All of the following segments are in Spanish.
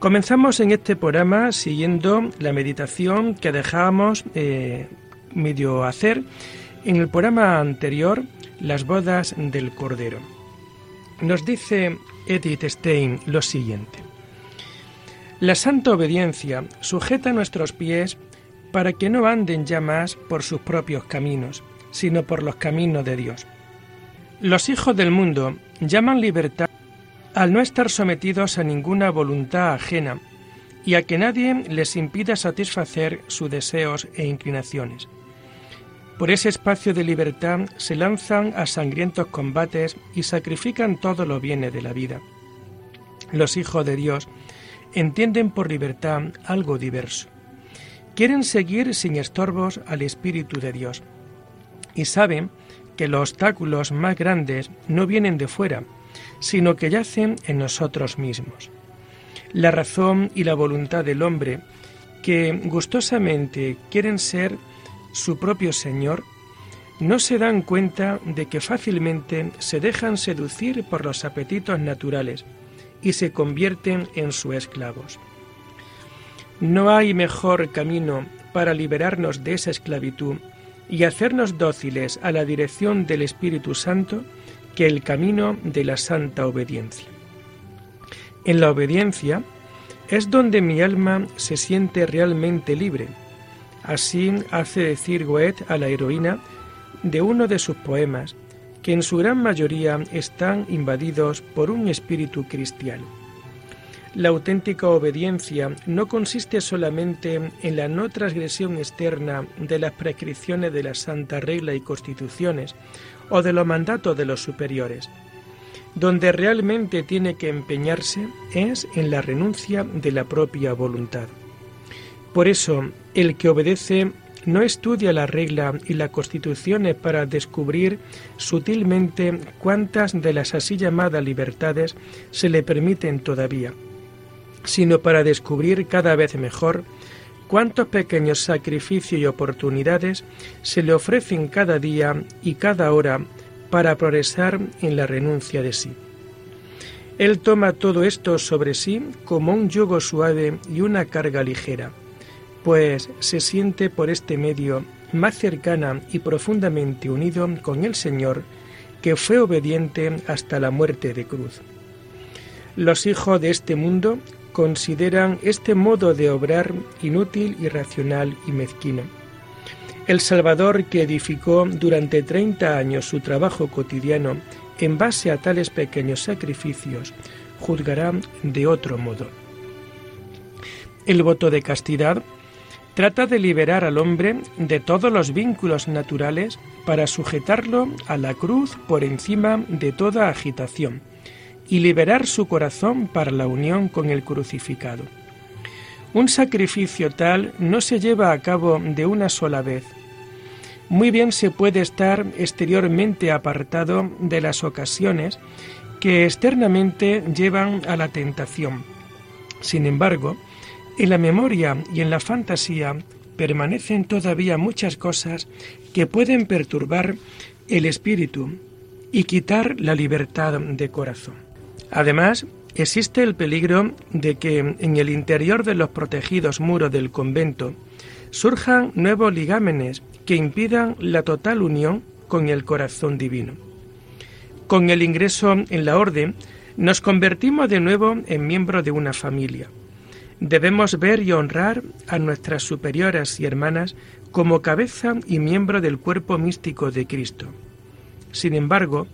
Comenzamos en este programa siguiendo la meditación que dejábamos eh, medio hacer en el programa anterior, Las bodas del Cordero. Nos dice Edith Stein lo siguiente. La santa obediencia sujeta nuestros pies para que no anden ya más por sus propios caminos, sino por los caminos de Dios. Los hijos del mundo llaman libertad al no estar sometidos a ninguna voluntad ajena y a que nadie les impida satisfacer sus deseos e inclinaciones. Por ese espacio de libertad se lanzan a sangrientos combates y sacrifican todo lo bienes de la vida. Los hijos de Dios entienden por libertad algo diverso. Quieren seguir sin estorbos al Espíritu de Dios y saben que los obstáculos más grandes no vienen de fuera, sino que yacen en nosotros mismos. La razón y la voluntad del hombre, que gustosamente quieren ser su propio Señor, no se dan cuenta de que fácilmente se dejan seducir por los apetitos naturales y se convierten en sus esclavos. No hay mejor camino para liberarnos de esa esclavitud y hacernos dóciles a la dirección del Espíritu Santo que el camino de la santa obediencia. En la obediencia es donde mi alma se siente realmente libre. Así hace decir Goethe a la heroína de uno de sus poemas, que en su gran mayoría están invadidos por un espíritu cristiano. La auténtica obediencia no consiste solamente en la no transgresión externa de las prescripciones de la santa regla y constituciones o de los mandatos de los superiores. Donde realmente tiene que empeñarse es en la renuncia de la propia voluntad. Por eso, el que obedece no estudia la regla y las constituciones para descubrir sutilmente cuántas de las así llamadas libertades se le permiten todavía, sino para descubrir cada vez mejor cuántos pequeños sacrificios y oportunidades se le ofrecen cada día y cada hora para progresar en la renuncia de sí. Él toma todo esto sobre sí como un yugo suave y una carga ligera, pues se siente por este medio más cercana y profundamente unido con el Señor, que fue obediente hasta la muerte de cruz. Los hijos de este mundo consideran este modo de obrar inútil, irracional y mezquino. El Salvador que edificó durante 30 años su trabajo cotidiano en base a tales pequeños sacrificios, juzgará de otro modo. El voto de castidad trata de liberar al hombre de todos los vínculos naturales para sujetarlo a la cruz por encima de toda agitación y liberar su corazón para la unión con el crucificado. Un sacrificio tal no se lleva a cabo de una sola vez. Muy bien se puede estar exteriormente apartado de las ocasiones que externamente llevan a la tentación. Sin embargo, en la memoria y en la fantasía permanecen todavía muchas cosas que pueden perturbar el espíritu y quitar la libertad de corazón. Además, existe el peligro de que en el interior de los protegidos muros del convento surjan nuevos ligámenes que impidan la total unión con el corazón divino. Con el ingreso en la orden, nos convertimos de nuevo en miembros de una familia. Debemos ver y honrar a nuestras superioras y hermanas como cabeza y miembro del cuerpo místico de Cristo. Sin embargo,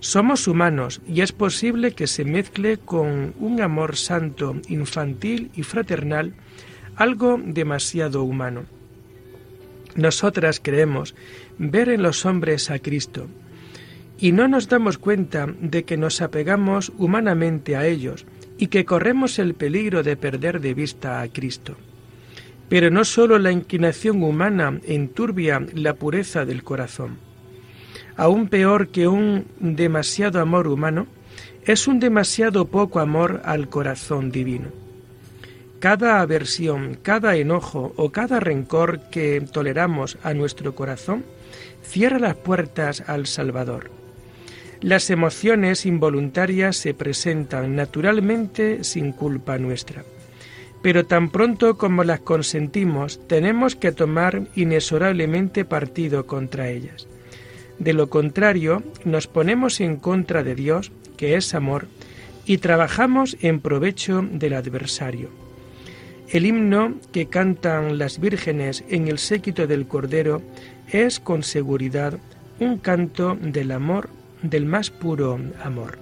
somos humanos y es posible que se mezcle con un amor santo, infantil y fraternal algo demasiado humano. Nosotras creemos ver en los hombres a Cristo y no nos damos cuenta de que nos apegamos humanamente a ellos y que corremos el peligro de perder de vista a Cristo. Pero no sólo la inclinación humana enturbia la pureza del corazón. Aún peor que un demasiado amor humano, es un demasiado poco amor al corazón divino. Cada aversión, cada enojo o cada rencor que toleramos a nuestro corazón cierra las puertas al Salvador. Las emociones involuntarias se presentan naturalmente sin culpa nuestra. Pero tan pronto como las consentimos, tenemos que tomar inexorablemente partido contra ellas. De lo contrario, nos ponemos en contra de Dios, que es amor, y trabajamos en provecho del adversario. El himno que cantan las vírgenes en el séquito del Cordero es con seguridad un canto del amor, del más puro amor.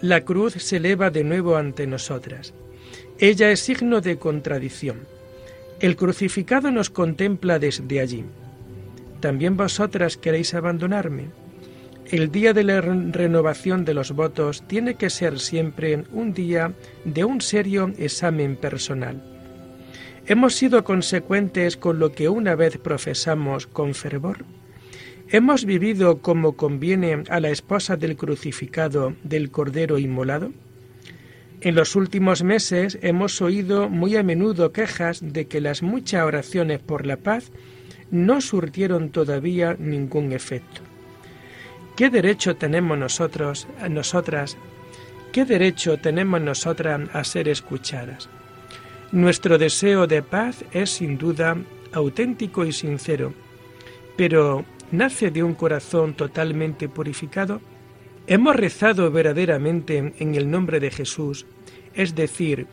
La cruz se eleva de nuevo ante nosotras. Ella es signo de contradicción. El crucificado nos contempla desde allí. ¿También vosotras queréis abandonarme? El día de la renovación de los votos tiene que ser siempre un día de un serio examen personal. ¿Hemos sido consecuentes con lo que una vez profesamos con fervor? ¿Hemos vivido como conviene a la esposa del crucificado del Cordero inmolado? En los últimos meses hemos oído muy a menudo quejas de que las muchas oraciones por la paz no surtieron todavía ningún efecto. ¿Qué derecho tenemos nosotros, nosotras, qué derecho tenemos nosotras a ser escuchadas? Nuestro deseo de paz es sin duda auténtico y sincero, pero ¿nace de un corazón totalmente purificado? ¿Hemos rezado verdaderamente en el nombre de Jesús, es decir,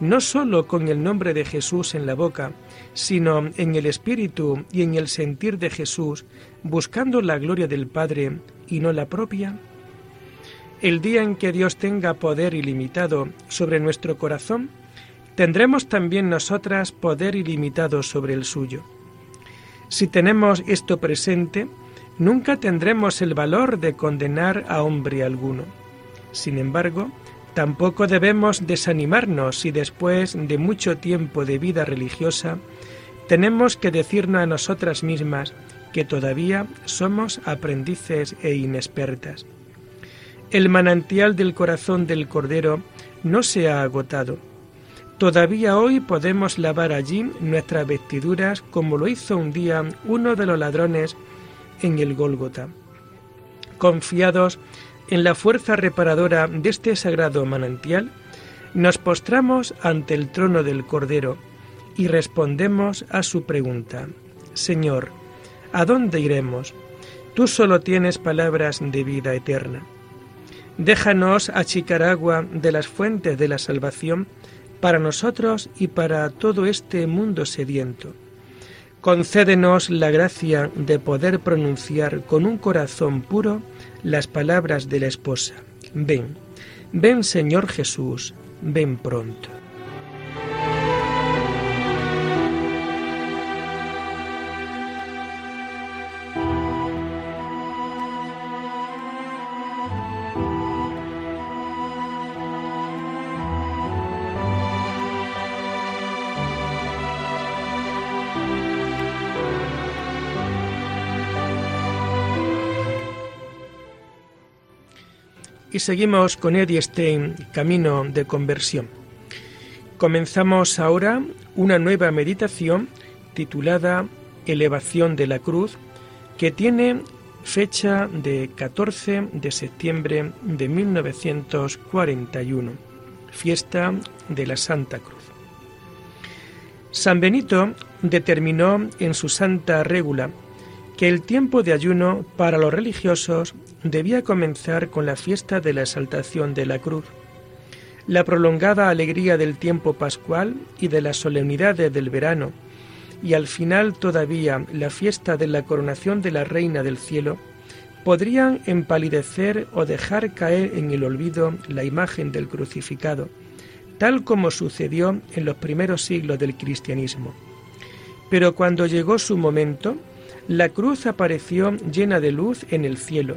no sólo con el nombre de Jesús en la boca, sino en el espíritu y en el sentir de Jesús, buscando la gloria del Padre y no la propia? El día en que Dios tenga poder ilimitado sobre nuestro corazón, tendremos también nosotras poder ilimitado sobre el suyo. Si tenemos esto presente, nunca tendremos el valor de condenar a hombre alguno. Sin embargo, tampoco debemos desanimarnos si después de mucho tiempo de vida religiosa tenemos que decirnos a nosotras mismas que todavía somos aprendices e inexpertas. El manantial del corazón del Cordero no se ha agotado. Todavía hoy podemos lavar allí nuestras vestiduras como lo hizo un día uno de los ladrones en el Gólgota. Confiados en la fuerza reparadora de este sagrado manantial, nos postramos ante el trono del Cordero y respondemos a su pregunta. Señor, ¿A dónde iremos? Tú solo tienes palabras de vida eterna. Déjanos achicar agua de las fuentes de la salvación para nosotros y para todo este mundo sediento. Concédenos la gracia de poder pronunciar con un corazón puro las palabras de la esposa. Ven, ven Señor Jesús, ven pronto. Y seguimos con Eddie Stein, Camino de Conversión. Comenzamos ahora una nueva meditación titulada Elevación de la Cruz, que tiene fecha de 14 de septiembre de 1941, fiesta de la Santa Cruz. San Benito determinó en su Santa Régula que el tiempo de ayuno para los religiosos debía comenzar con la fiesta de la exaltación de la cruz. La prolongada alegría del tiempo pascual y de las solemnidades del verano, y al final todavía la fiesta de la coronación de la Reina del Cielo, podrían empalidecer o dejar caer en el olvido la imagen del crucificado, tal como sucedió en los primeros siglos del cristianismo. Pero cuando llegó su momento, la cruz apareció llena de luz en el cielo,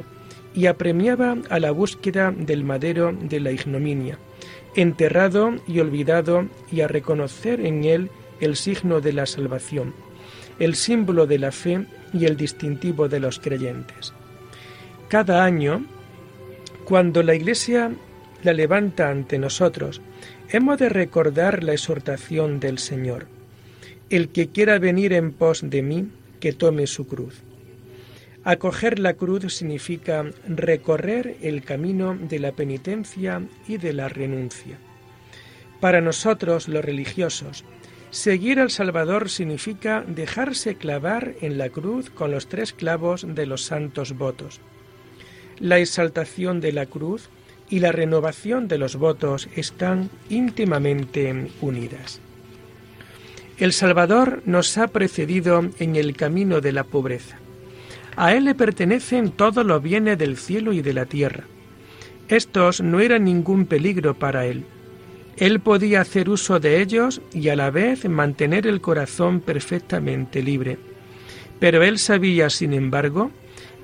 y apremiaba a la búsqueda del madero de la ignominia, enterrado y olvidado y a reconocer en él el signo de la salvación, el símbolo de la fe y el distintivo de los creyentes. Cada año, cuando la Iglesia la levanta ante nosotros, hemos de recordar la exhortación del Señor. El que quiera venir en pos de mí, que tome su cruz. Acoger la cruz significa recorrer el camino de la penitencia y de la renuncia. Para nosotros, los religiosos, seguir al Salvador significa dejarse clavar en la cruz con los tres clavos de los santos votos. La exaltación de la cruz y la renovación de los votos están íntimamente unidas. El Salvador nos ha precedido en el camino de la pobreza. A Él le pertenecen todos los bienes del cielo y de la tierra. Estos no eran ningún peligro para Él. Él podía hacer uso de ellos y a la vez mantener el corazón perfectamente libre. Pero Él sabía, sin embargo,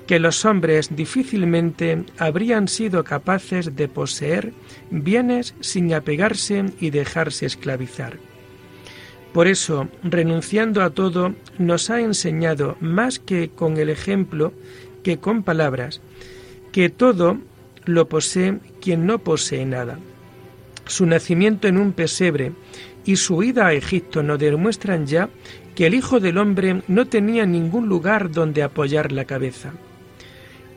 que los hombres difícilmente habrían sido capaces de poseer bienes sin apegarse y dejarse esclavizar. Por eso, renunciando a todo, nos ha enseñado más que con el ejemplo que con palabras, que todo lo posee quien no posee nada. Su nacimiento en un pesebre y su ida a Egipto nos demuestran ya que el Hijo del Hombre no tenía ningún lugar donde apoyar la cabeza.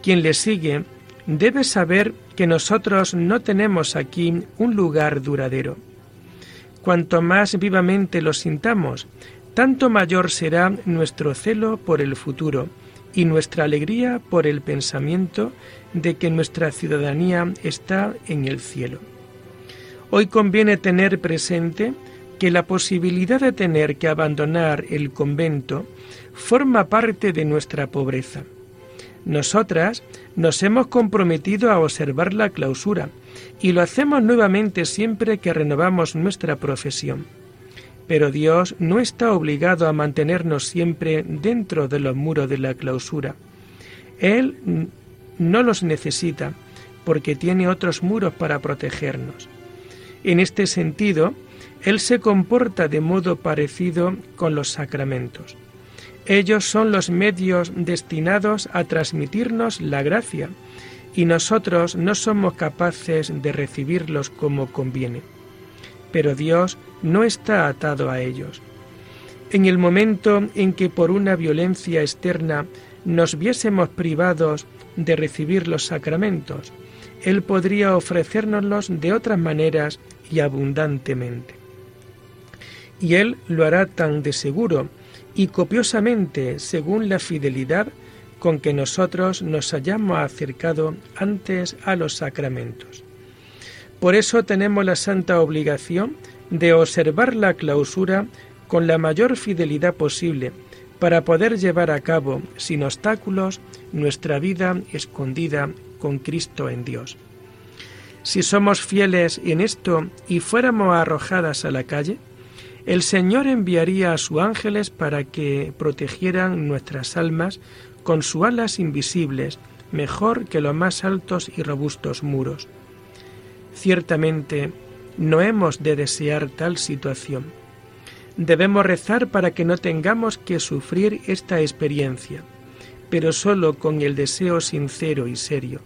Quien le sigue debe saber que nosotros no tenemos aquí un lugar duradero. Cuanto más vivamente lo sintamos, tanto mayor será nuestro celo por el futuro y nuestra alegría por el pensamiento de que nuestra ciudadanía está en el cielo. Hoy conviene tener presente que la posibilidad de tener que abandonar el convento forma parte de nuestra pobreza. Nosotras nos hemos comprometido a observar la clausura, y lo hacemos nuevamente siempre que renovamos nuestra profesión. Pero Dios no está obligado a mantenernos siempre dentro de los muros de la clausura. Él no los necesita porque tiene otros muros para protegernos. En este sentido, Él se comporta de modo parecido con los sacramentos. Ellos son los medios destinados a transmitirnos la gracia, y nosotros no somos capaces de recibirlos como conviene. Pero Dios no está atado a ellos. En el momento en que por una violencia externa nos viésemos privados de recibir los sacramentos, Él podría ofrecérnoslos de otras maneras y abundantemente. Y Él lo hará tan de seguro y copiosamente según la fidelidad con que nosotros nos hayamos acercado antes a los sacramentos. Por eso tenemos la santa obligación de observar la clausura con la mayor fidelidad posible para poder llevar a cabo sin obstáculos nuestra vida escondida con Cristo en Dios. Si somos fieles en esto y fuéramos arrojadas a la calle, el Señor enviaría a sus ángeles para que protegieran nuestras almas con sus alas invisibles, mejor que los más altos y robustos muros. Ciertamente, no hemos de desear tal situación. Debemos rezar para que no tengamos que sufrir esta experiencia, pero solo con el deseo sincero y serio,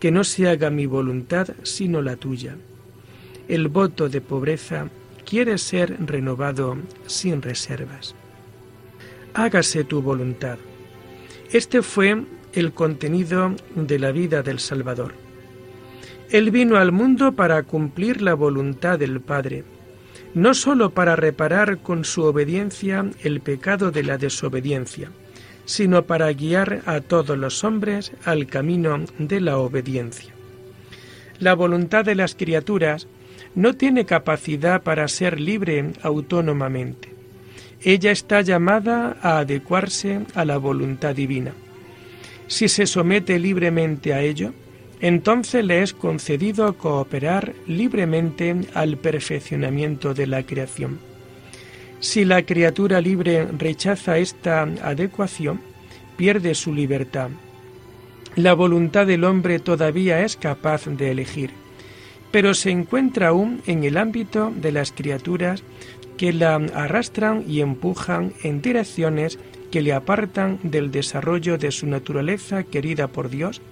que no se haga mi voluntad sino la tuya. El voto de pobreza quiere ser renovado sin reservas. Hágase tu voluntad este fue el contenido de la vida del Salvador. Él vino al mundo para cumplir la voluntad del Padre, no sólo para reparar con su obediencia el pecado de la desobediencia, sino para guiar a todos los hombres al camino de la obediencia. La voluntad de las criaturas no tiene capacidad para ser libre autónomamente ella está llamada a adecuarse a la voluntad divina. Si se somete libremente a ello, entonces le es concedido cooperar libremente al perfeccionamiento de la creación. Si la criatura libre rechaza esta adecuación, pierde su libertad. La voluntad del hombre todavía es capaz de elegir. Pero se encuentra aún en el ámbito de las criaturas que la arrastran y empujan en direcciones que le apartan del desarrollo de su naturaleza querida por Dios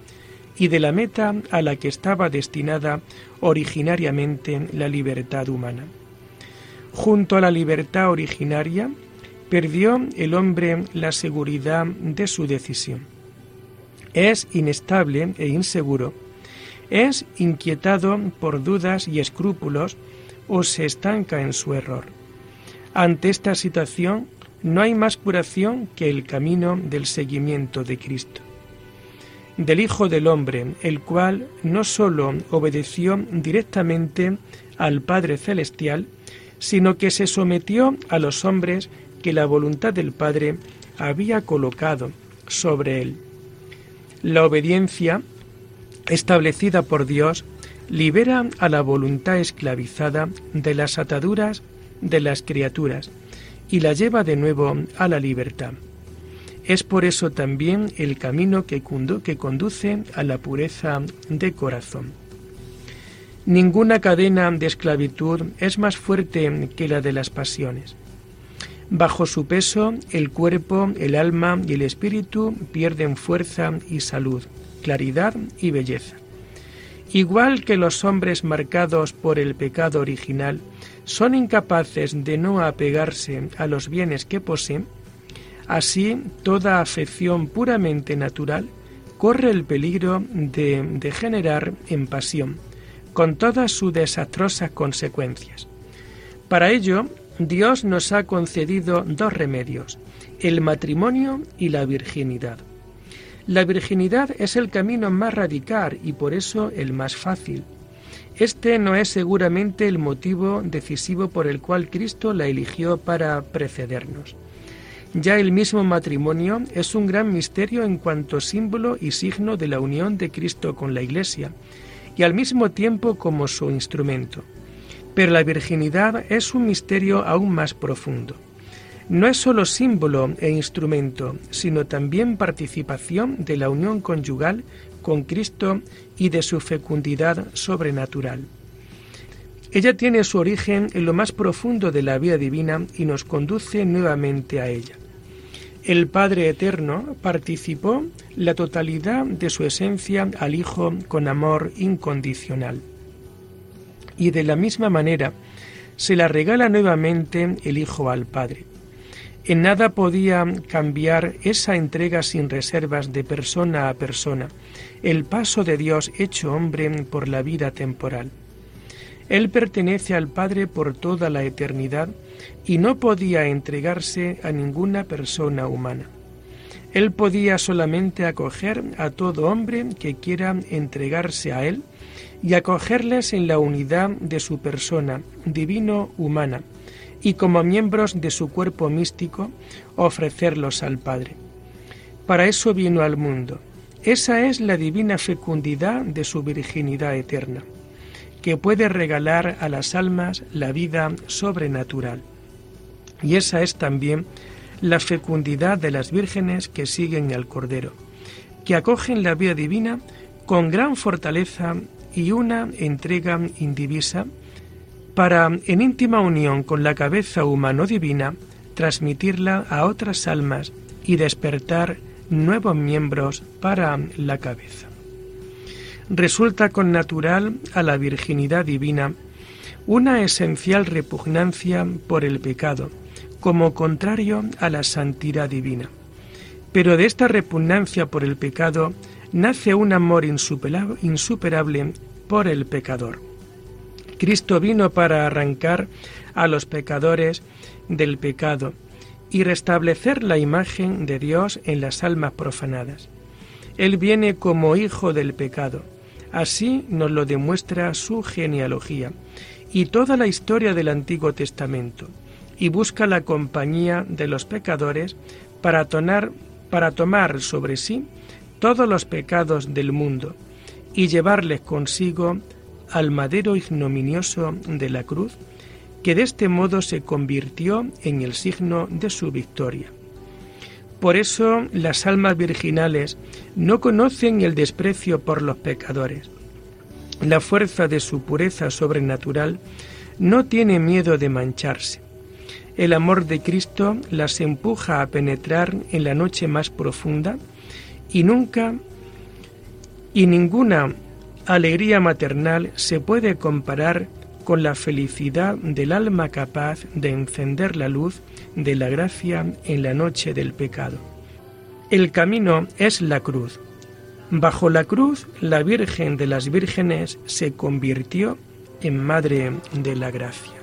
y de la meta a la que estaba destinada originariamente la libertad humana. Junto a la libertad originaria, perdió el hombre la seguridad de su decisión. Es inestable e inseguro, es inquietado por dudas y escrúpulos o se estanca en su error. Ante esta situación no hay más curación que el camino del seguimiento de Cristo del Hijo del Hombre, el cual no sólo obedeció directamente al Padre Celestial, sino que se sometió a los hombres que la voluntad del Padre había colocado sobre él. La obediencia establecida por Dios libera a la voluntad esclavizada de las ataduras de las criaturas y la lleva de nuevo a la libertad. Es por eso también el camino que, conduce a la pureza de corazón. Ninguna cadena de esclavitud es más fuerte que la de las pasiones. Bajo su peso, el cuerpo, el alma y el espíritu pierden fuerza y salud, claridad y belleza. Igual que los hombres marcados por el pecado original son incapaces de no apegarse a los bienes que poseen, Así, toda afección puramente natural corre el peligro de degenerar en pasión, con todas sus desastrosas consecuencias. Para ello, Dios nos ha concedido dos remedios, el matrimonio y la virginidad. La virginidad es el camino más radical y por eso el más fácil. Este no es seguramente el motivo decisivo por el cual Cristo la eligió para precedernos. Ya el mismo matrimonio es un gran misterio en cuanto símbolo y signo de la unión de Cristo con la Iglesia, y al mismo tiempo como su instrumento. Pero la virginidad es un misterio aún más profundo. No es sólo símbolo e instrumento, sino también participación de la unión conyugal con Cristo y de su fecundidad sobrenatural. Ella tiene su origen en lo más profundo de la vida divina y nos conduce nuevamente a ella. El Padre Eterno participó la totalidad de su esencia al Hijo con amor incondicional. Y de la misma manera se la regala nuevamente el Hijo al Padre. En nada podía cambiar esa entrega sin reservas de persona a persona, el paso de Dios hecho hombre por la vida temporal. Él pertenece al Padre por toda la eternidad y no podía entregarse a ninguna persona humana. Él podía solamente acoger a todo hombre que quiera entregarse a Él y acogerles en la unidad de su persona divino-humana y como miembros de su cuerpo místico ofrecerlos al Padre. Para eso vino al mundo. Esa es la divina fecundidad de su virginidad eterna, que puede regalar a las almas la vida sobrenatural. Y esa es también la fecundidad de las vírgenes que siguen al Cordero, que acogen la vida divina con gran fortaleza y una entrega indivisa para, en íntima unión con la cabeza humano divina, transmitirla a otras almas y despertar nuevos miembros para la cabeza. Resulta con natural a la virginidad divina una esencial repugnancia por el pecado, como contrario a la santidad divina. Pero de esta repugnancia por el pecado nace un amor insuperable por el pecador. Cristo vino para arrancar a los pecadores del pecado y restablecer la imagen de Dios en las almas profanadas. Él viene como hijo del pecado. Así nos lo demuestra su genealogía y toda la historia del Antiguo Testamento y busca la compañía de los pecadores para, para tomar sobre sí todos los pecados del mundo y llevarles consigo al madero ignominioso de la cruz, que de este modo se convirtió en el signo de su victoria. Por eso las almas virginales no conocen el desprecio por los pecadores. la fuerza de su pureza sobrenatural, no tiene miedo de mancharse. El amor de Cristo las empuja a penetrar en la noche más profunda y nunca y ninguna alegría maternal se puede comparar con la felicidad del alma capaz de encender la luz de la gracia en la noche del pecado. El camino es la cruz. Bajo la cruz, la Virgen de las Vírgenes se convirtió en Madre de la Gracia.